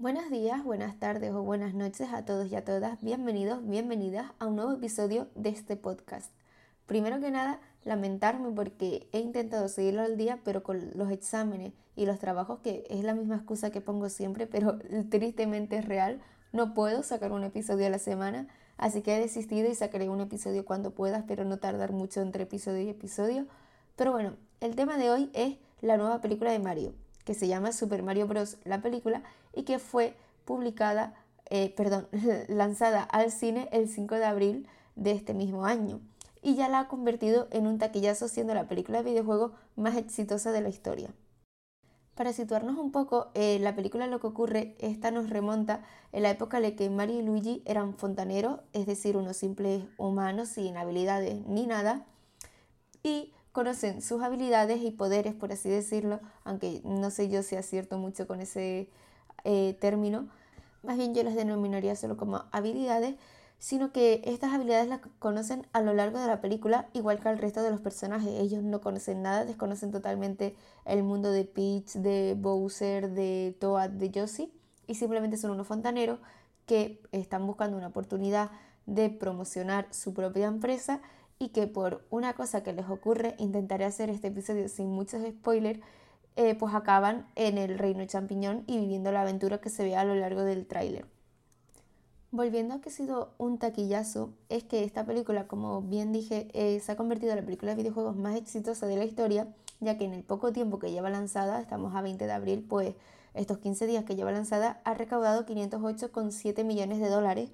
Buenos días, buenas tardes o buenas noches a todos y a todas. Bienvenidos, bienvenidas a un nuevo episodio de este podcast. Primero que nada, lamentarme porque he intentado seguirlo al día, pero con los exámenes y los trabajos, que es la misma excusa que pongo siempre, pero tristemente es real, no puedo sacar un episodio a la semana, así que he desistido y sacaré un episodio cuando pueda, espero no tardar mucho entre episodio y episodio. Pero bueno, el tema de hoy es la nueva película de Mario, que se llama Super Mario Bros. la película y que fue publicada, eh, perdón, lanzada al cine el 5 de abril de este mismo año y ya la ha convertido en un taquillazo siendo la película de videojuego más exitosa de la historia. Para situarnos un poco, eh, la película lo que ocurre, esta nos remonta en la época en la que Mario y Luigi eran fontaneros, es decir, unos simples humanos sin habilidades ni nada, y conocen sus habilidades y poderes, por así decirlo, aunque no sé yo si acierto mucho con ese eh, término, más bien yo las denominaría solo como habilidades, sino que estas habilidades las conocen a lo largo de la película, igual que al resto de los personajes. Ellos no conocen nada, desconocen totalmente el mundo de Peach, de Bowser, de Toad, de Josie, y simplemente son unos fontaneros que están buscando una oportunidad de promocionar su propia empresa y que por una cosa que les ocurre, intentaré hacer este episodio sin muchos spoilers, eh, pues acaban en el reino champiñón y viviendo la aventura que se ve a lo largo del tráiler. Volviendo a que ha sido un taquillazo, es que esta película, como bien dije, eh, se ha convertido en la película de videojuegos más exitosa de la historia, ya que en el poco tiempo que lleva lanzada, estamos a 20 de abril, pues estos 15 días que lleva lanzada, ha recaudado 508,7 millones de dólares,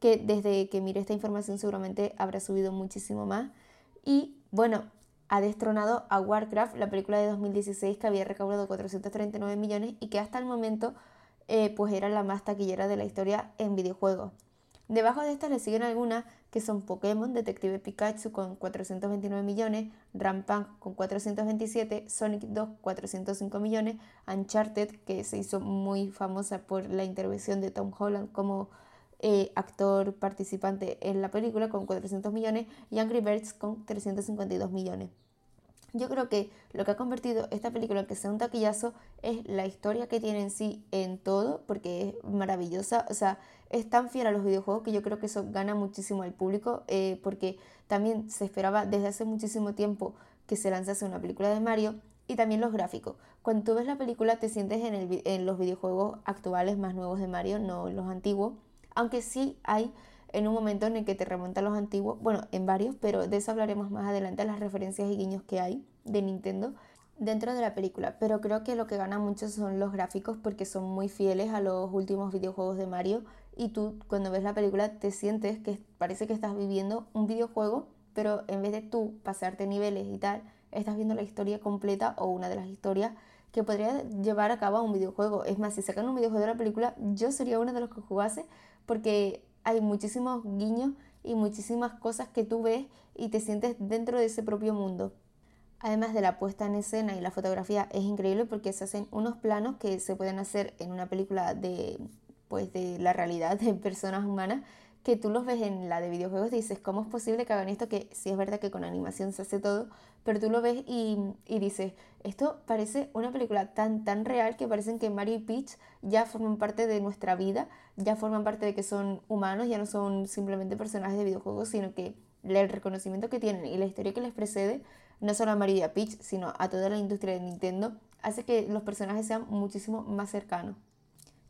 que desde que mire esta información seguramente habrá subido muchísimo más. Y bueno, ha destronado a Warcraft, la película de 2016 que había recaudado 439 millones y que hasta el momento eh, pues era la más taquillera de la historia en videojuegos. Debajo de estas le siguen algunas que son Pokémon, Detective Pikachu con 429 millones, Rampant con 427, Sonic 2 405 millones, Uncharted que se hizo muy famosa por la intervención de Tom Holland como eh, actor participante en la película con 400 millones y Angry Birds con 352 millones. Yo creo que lo que ha convertido esta película en que sea un taquillazo es la historia que tiene en sí en todo, porque es maravillosa. O sea, es tan fiel a los videojuegos que yo creo que eso gana muchísimo al público, eh, porque también se esperaba desde hace muchísimo tiempo que se lanzase una película de Mario y también los gráficos. Cuando tú ves la película te sientes en, los videojuegos actuales más nuevos de Mario, no los antiguos, aunque sí hay en un momento en el que te remonta los antiguos, bueno, en varios, pero de eso hablaremos más adelante, las referencias y guiños que hay de Nintendo dentro de la película, pero creo que lo que gana mucho son los gráficos porque son muy fieles a los últimos videojuegos de Mario y tú cuando ves la película te sientes que parece que estás viviendo un videojuego, pero en vez de tú pasarte niveles y tal, estás viendo la historia completa o una de las historias que podría llevar a cabo un videojuego. Es más, si sacan un videojuego de la película, yo sería uno de los que jugase porque hay muchísimos guiños y muchísimas cosas que tú ves y te sientes dentro de ese propio mundo. Además de la puesta en escena y la fotografía es increíble porque se hacen unos planos que se pueden hacer en una película de pues de la realidad de personas humanas que tú los ves en la de videojuegos dices, ¿cómo es posible que hagan esto? Que sí es verdad que con animación se hace todo, pero tú lo ves y, y dices, esto parece una película tan, tan real que parecen que Mario y Peach ya forman parte de nuestra vida, ya forman parte de que son humanos, ya no son simplemente personajes de videojuegos, sino que el reconocimiento que tienen y la historia que les precede, no solo a Mario y a Peach, sino a toda la industria de Nintendo, hace que los personajes sean muchísimo más cercanos.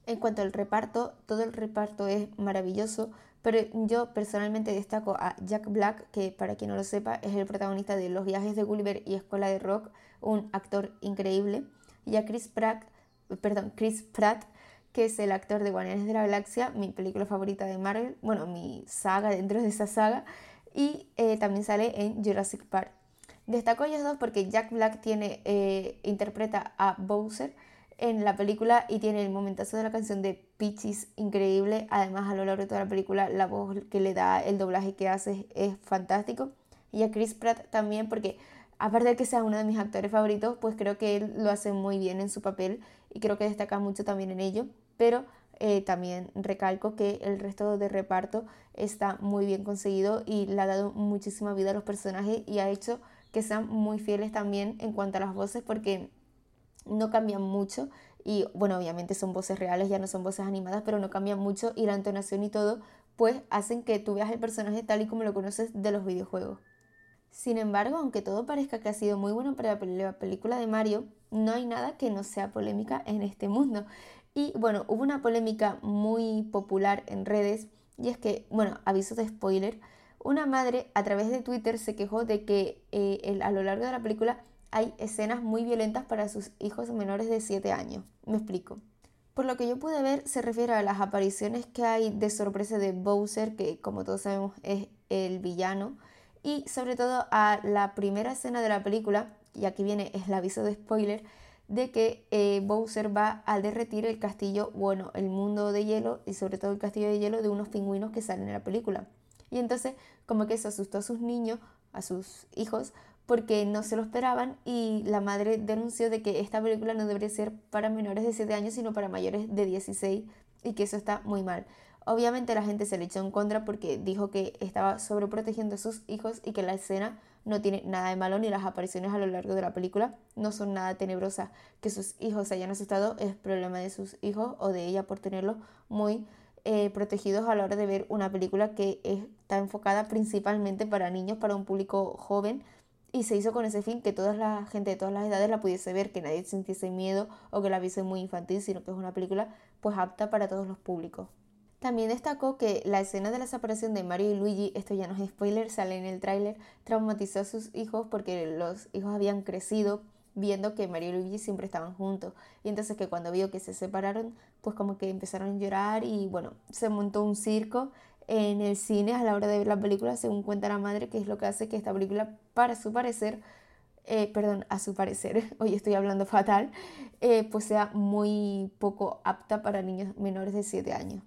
En cuanto al reparto, todo el reparto es maravilloso, pero yo personalmente destaco a Jack Black, que para quien no lo sepa es el protagonista de Los viajes de Gulliver y Escuela de Rock, un actor increíble, y a Chris Pratt, perdón, Chris Pratt, que es el actor de Guardianes de la Galaxia, mi película favorita de Marvel, bueno, mi saga dentro de esa saga, y eh, también sale en Jurassic Park. Destaco a ellos dos porque Jack Black tiene, eh, interpreta a Bowser, en la película y tiene el momentazo de la canción de Peaches increíble. Además, a lo largo de toda la película, la voz que le da, el doblaje que hace es fantástico. Y a Chris Pratt también, porque aparte de que sea uno de mis actores favoritos, pues creo que él lo hace muy bien en su papel y creo que destaca mucho también en ello. Pero eh, también recalco que el resto de reparto está muy bien conseguido y le ha dado muchísima vida a los personajes y ha hecho que sean muy fieles también en cuanto a las voces porque no cambian mucho y bueno, obviamente son voces reales, ya no son voces animadas, pero no cambian mucho y la entonación y todo, pues hacen que tú veas el personaje tal y como lo conoces de los videojuegos. Sin embargo, aunque todo parezca que ha sido muy bueno para la película de Mario, no hay nada que no sea polémica en este mundo. Y bueno, hubo una polémica muy popular en redes y es que, bueno, aviso de spoiler, una madre a través de Twitter se quejó de que eh, a lo largo de la película hay escenas muy violentas para sus hijos menores de 7 años. Me explico. Por lo que yo pude ver, se refiere a las apariciones que hay de sorpresa de Bowser, que como todos sabemos es el villano, y sobre todo a la primera escena de la película, y aquí viene el aviso de spoiler, de que eh, Bowser va a derretir el castillo, bueno, el mundo de hielo y sobre todo el castillo de hielo de unos pingüinos que salen en la película. Y entonces como que se asustó a sus niños, a sus hijos, porque no se lo esperaban y la madre denunció de que esta película no debería ser para menores de 7 años, sino para mayores de 16 y que eso está muy mal. Obviamente la gente se le echó en contra porque dijo que estaba sobreprotegiendo a sus hijos y que la escena no tiene nada de malo ni las apariciones a lo largo de la película no son nada tenebrosas. Que sus hijos se hayan asustado es problema de sus hijos o de ella por tenerlos muy eh, protegidos a la hora de ver una película que está enfocada principalmente para niños, para un público joven y se hizo con ese fin que toda la gente de todas las edades la pudiese ver, que nadie sintiese miedo o que la viese muy infantil, sino que es una película pues apta para todos los públicos. También destacó que la escena de la separación de Mario y Luigi, esto ya no es spoiler, sale en el tráiler, traumatizó a sus hijos porque los hijos habían crecido viendo que Mario y Luigi siempre estaban juntos. Y entonces que cuando vio que se separaron, pues como que empezaron a llorar y bueno, se montó un circo en el cine a la hora de ver la película, según cuenta la madre, que es lo que hace que esta película, para su parecer, eh, perdón, a su parecer, hoy estoy hablando fatal, eh, pues sea muy poco apta para niños menores de 7 años.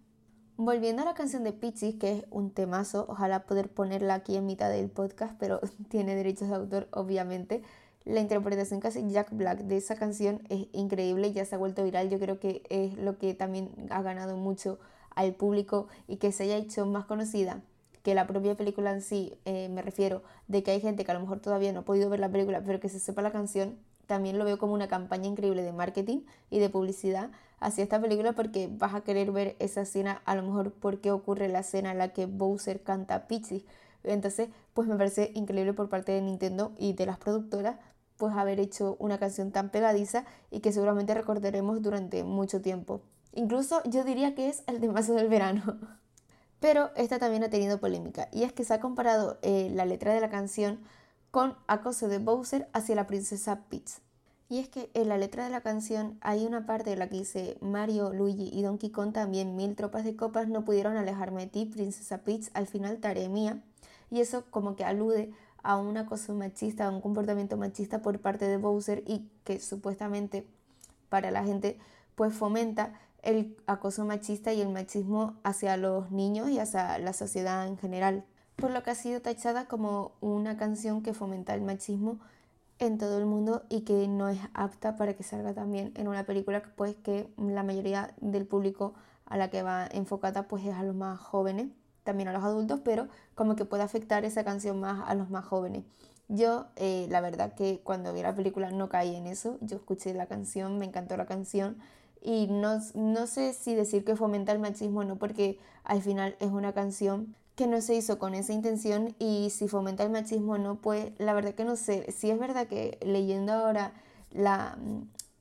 Volviendo a la canción de Pixies, que es un temazo, ojalá poder ponerla aquí en mitad del podcast, pero tiene derechos de autor, obviamente. La interpretación que hace Jack Black de esa canción es increíble, ya se ha vuelto viral. Yo creo que es lo que también ha ganado mucho al público y que se haya hecho más conocida que la propia película en sí. Eh, me refiero de que hay gente que a lo mejor todavía no ha podido ver la película, pero que se sepa la canción. También lo veo como una campaña increíble de marketing y de publicidad hacia esta película porque vas a querer ver esa escena, a lo mejor porque ocurre la escena en la que Bowser canta Peachy. Entonces, pues me parece increíble por parte de Nintendo y de las productoras pues haber hecho una canción tan pegadiza y que seguramente recordaremos durante mucho tiempo. Incluso yo diría que es el temazo del verano. Pero esta también ha tenido polémica y es que se ha comparado eh, la letra de la canción con acoso de Bowser hacia la princesa Peach. Y es que en la letra de la canción hay una parte en la que dice Mario, Luigi y Donkey Kong también mil tropas de copas no pudieron alejarme de ti, princesa Peach, al final tarea mía. Y eso como que alude a un acoso machista, a un comportamiento machista por parte de Bowser y que supuestamente para la gente pues fomenta el acoso machista y el machismo hacia los niños y hacia la sociedad en general, por lo que ha sido tachada como una canción que fomenta el machismo en todo el mundo y que no es apta para que salga también en una película pues que la mayoría del público a la que va enfocada pues es a los más jóvenes, también a los adultos, pero como que puede afectar esa canción más a los más jóvenes. Yo, eh, la verdad que cuando vi la película no caí en eso, yo escuché la canción, me encantó la canción y no, no sé si decir que fomenta el machismo o no, porque al final es una canción que no se hizo con esa intención y si fomenta el machismo o no, pues la verdad que no sé. Si es verdad que leyendo ahora la,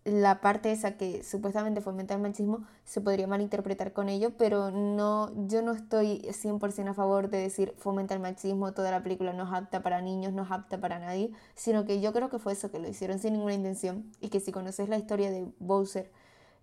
la parte esa que supuestamente fomenta el machismo se podría malinterpretar con ello, pero no, yo no estoy 100% a favor de decir fomenta el machismo, toda la película no es apta para niños, no es apta para nadie, sino que yo creo que fue eso, que lo hicieron sin ninguna intención y que si conoces la historia de Bowser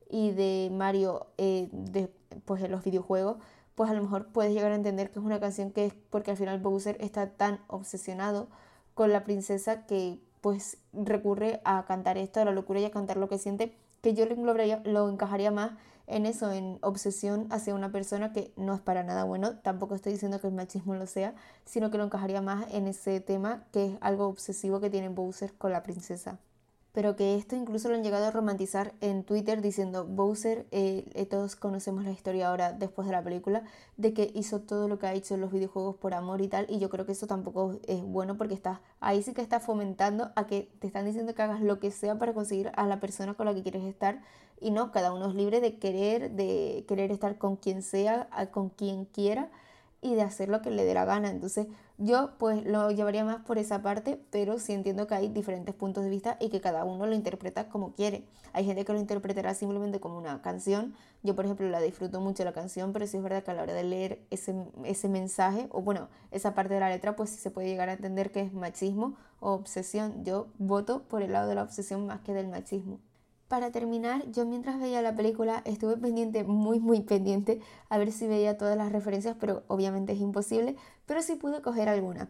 y de Mario eh, de, pues en los videojuegos, pues a lo mejor puedes llegar a entender que es una canción que es porque al final Bowser está tan obsesionado con la princesa que pues recurre a cantar esto, a la locura y a cantar lo que siente, que yo lo, lo encajaría más en eso, en obsesión hacia una persona que no es para nada bueno. Tampoco estoy diciendo que el machismo lo sea, sino que lo encajaría más en ese tema que es algo obsesivo que tiene Bowser con la princesa. Pero que esto incluso lo han llegado a romantizar en Twitter diciendo Bowser, eh, eh, todos conocemos la historia ahora después de la película, de que hizo todo lo que ha hecho en los videojuegos por amor y tal, y yo creo que eso tampoco es bueno porque está, ahí sí que está fomentando a que te están diciendo que hagas lo que sea para conseguir a la persona con la que quieres estar, y no, cada uno es libre de querer, de querer estar con quien sea, con quien quiera, y de hacer lo que le dé la gana. Entonces yo pues lo llevaría más por esa parte, pero sí entiendo que hay diferentes puntos de vista y que cada uno lo interpreta como quiere. Hay gente que lo interpretará simplemente como una canción. Yo por ejemplo la disfruto mucho la canción, pero sí es verdad que a la hora de leer ese, ese mensaje, o bueno, esa parte de la letra, pues sí se puede llegar a entender que es machismo o obsesión. Yo voto por el lado de la obsesión más que del machismo. Para terminar, yo mientras veía la película estuve pendiente, muy muy pendiente, a ver si veía todas las referencias, pero obviamente es imposible, pero sí pude coger alguna.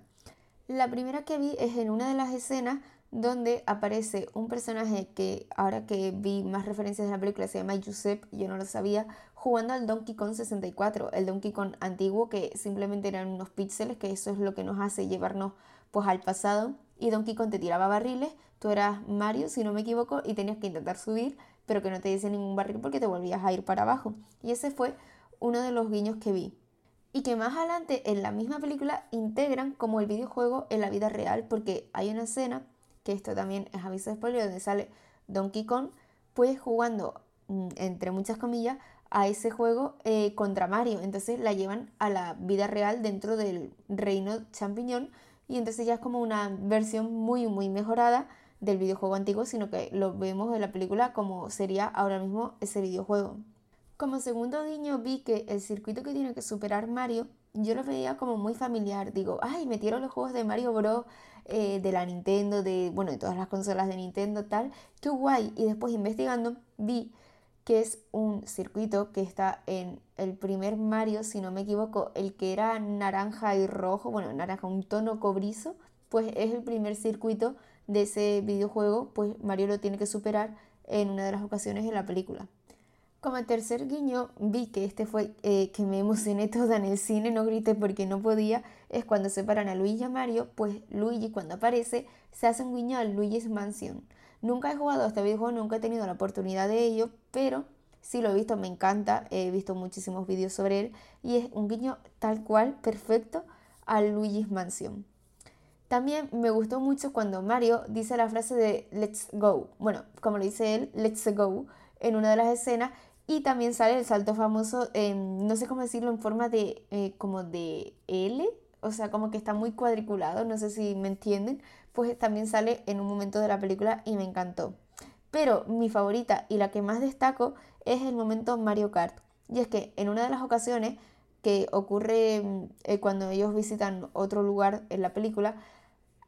La primera que vi es en una de las escenas donde aparece un personaje que ahora que vi más referencias de la película se llama Giuseppe, yo no lo sabía, jugando al Donkey Kong 64, el Donkey Kong antiguo que simplemente eran unos píxeles, que eso es lo que nos hace llevarnos pues al pasado y Donkey Kong te tiraba barriles, tú eras Mario, si no me equivoco, y tenías que intentar subir, pero que no te diese ningún barril porque te volvías a ir para abajo. Y ese fue uno de los guiños que vi. Y que más adelante en la misma película integran como el videojuego en la vida real, porque hay una escena, que esto también es aviso de spoiler, donde sale Donkey Kong, pues jugando, mm, entre muchas comillas, a ese juego eh, contra Mario. Entonces la llevan a la vida real dentro del reino champiñón y entonces ya es como una versión muy muy mejorada del videojuego antiguo, sino que lo vemos en la película como sería ahora mismo ese videojuego. Como segundo guiño vi que el circuito que tiene que superar Mario, yo lo veía como muy familiar. Digo, ay, metieron los juegos de Mario Bros. Eh, de la Nintendo, de, bueno, de todas las consolas de Nintendo, tal. Qué guay. Y después investigando vi que es un circuito que está en el primer Mario, si no me equivoco, el que era naranja y rojo, bueno, naranja, un tono cobrizo, pues es el primer circuito de ese videojuego, pues Mario lo tiene que superar en una de las ocasiones en la película. Como tercer guiño, vi que este fue eh, que me emocioné toda en el cine, no grité porque no podía, es cuando separan a Luigi y a Mario, pues Luigi cuando aparece se hace un guiño a Luigi's Mansion. Nunca he jugado a este videojuego, nunca he tenido la oportunidad de ello, pero sí lo he visto, me encanta, he visto muchísimos vídeos sobre él y es un guiño tal cual, perfecto, a Luigi's Mansion. También me gustó mucho cuando Mario dice la frase de Let's go, bueno, como lo dice él, Let's go, en una de las escenas y también sale el salto famoso, no sé cómo decirlo, en forma de eh, como de L, o sea, como que está muy cuadriculado, no sé si me entienden, pues también sale en un momento de la película y me encantó. Pero mi favorita y la que más destaco es el momento Mario Kart. Y es que en una de las ocasiones que ocurre eh, cuando ellos visitan otro lugar en la película,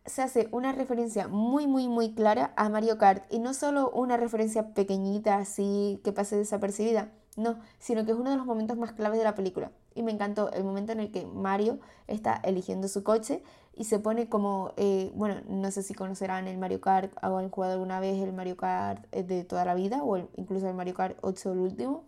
se hace una referencia muy, muy, muy clara a Mario Kart. Y no solo una referencia pequeñita así que pase desapercibida, no, sino que es uno de los momentos más claves de la película. Y me encantó el momento en el que Mario está eligiendo su coche y se pone como, eh, bueno, no sé si conocerán el Mario Kart o han jugado alguna vez el Mario Kart eh, de toda la vida o incluso el Mario Kart 8 el último,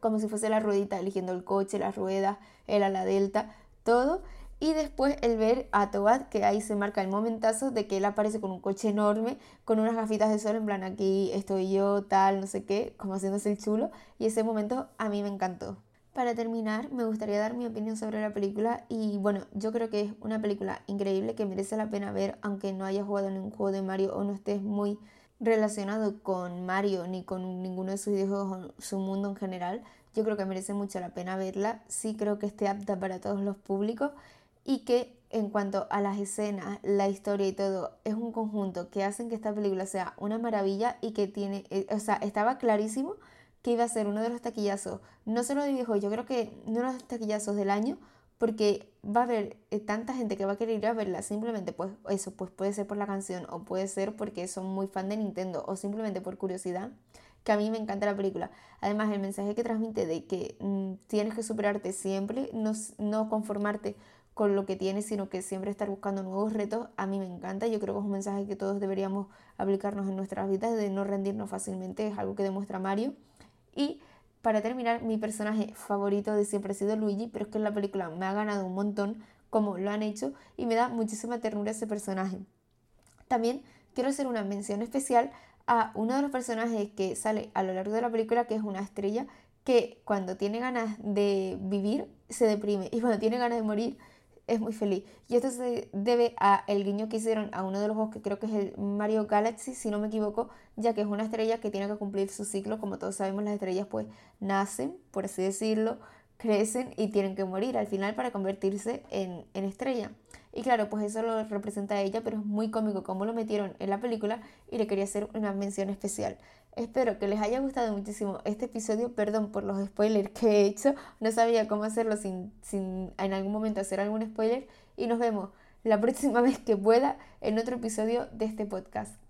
como si fuese la ruedita, eligiendo el coche, las ruedas, el ala delta, todo. Y después el ver a Toad, que ahí se marca el momentazo de que él aparece con un coche enorme, con unas gafitas de sol, en plan aquí estoy yo, tal, no sé qué, como haciéndose el chulo. Y ese momento a mí me encantó. Para terminar, me gustaría dar mi opinión sobre la película y bueno, yo creo que es una película increíble que merece la pena ver aunque no hayas jugado un juego de Mario o no estés muy relacionado con Mario ni con ninguno de sus videojuegos o su mundo en general. Yo creo que merece mucho la pena verla. Sí creo que esté apta para todos los públicos y que en cuanto a las escenas, la historia y todo, es un conjunto que hacen que esta película sea una maravilla y que tiene, eh, o sea, estaba clarísimo que iba a ser uno de los taquillazos, no solo de viejo, yo creo que uno de los taquillazos del año, porque va a haber eh, tanta gente que va a querer ir a verla, simplemente pues eso, pues puede ser por la canción o puede ser porque son muy fan de Nintendo o simplemente por curiosidad, que a mí me encanta la película. Además, el mensaje que transmite de que mm, tienes que superarte siempre, no, no conformarte con lo que tienes, sino que siempre estar buscando nuevos retos, a mí me encanta. Yo creo que es un mensaje que todos deberíamos aplicarnos en nuestras vidas, de no rendirnos fácilmente, es algo que demuestra Mario. Y para terminar, mi personaje favorito de siempre ha sido Luigi, pero es que en la película me ha ganado un montón como lo han hecho y me da muchísima ternura ese personaje. También quiero hacer una mención especial a uno de los personajes que sale a lo largo de la película, que es una estrella que cuando tiene ganas de vivir se deprime y cuando tiene ganas de morir es muy feliz. Y esto se debe a el guiño que hicieron a uno de los juegos que creo que es el Mario Galaxy, si no me equivoco, ya que es una estrella que tiene que cumplir su ciclo. Como todos sabemos, las estrellas pues nacen, por así decirlo, crecen y tienen que morir al final para convertirse en, en estrella. Y claro, pues eso lo representa ella, pero es muy cómico cómo lo metieron en la película y le quería hacer una mención especial. Espero que les haya gustado muchísimo este episodio. Perdón por los spoilers que he hecho. No sabía cómo hacerlo sin, sin en algún momento hacer algún spoiler. Y nos vemos la próxima vez que pueda en otro episodio de este podcast.